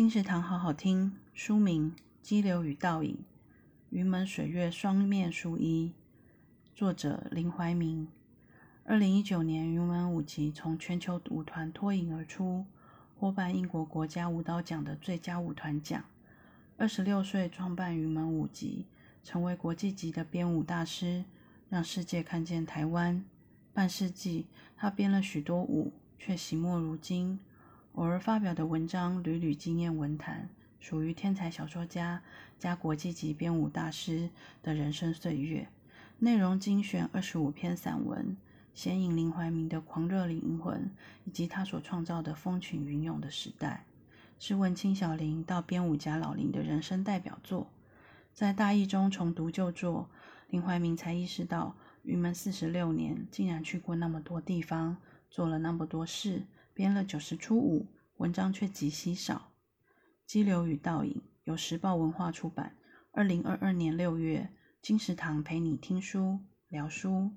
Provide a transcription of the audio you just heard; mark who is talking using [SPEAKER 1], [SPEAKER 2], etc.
[SPEAKER 1] 金石堂好好听，书名《激流与倒影》，云门水月双面书一，作者林怀民。二零一九年，云门舞集从全球舞团脱颖而出，获颁英国国家舞蹈奖的最佳舞团奖。二十六岁创办云门舞集，成为国际级的编舞大师，让世界看见台湾。半世纪，他编了许多舞，却惜墨如金。偶尔发表的文章屡屡惊艳文坛，属于天才小说家加国际级编舞大师的人生岁月。内容精选二十五篇散文，显影林怀民的狂热灵魂以及他所创造的风起云涌的时代，是文青小林到编舞家老林的人生代表作。在大意中重读旧作，林怀民才意识到，云门四十六年竟然去过那么多地方，做了那么多事。编了九十出五，文章却极稀少。激流与倒影由时报文化出版，二零二二年六月，金石堂陪你听书聊书。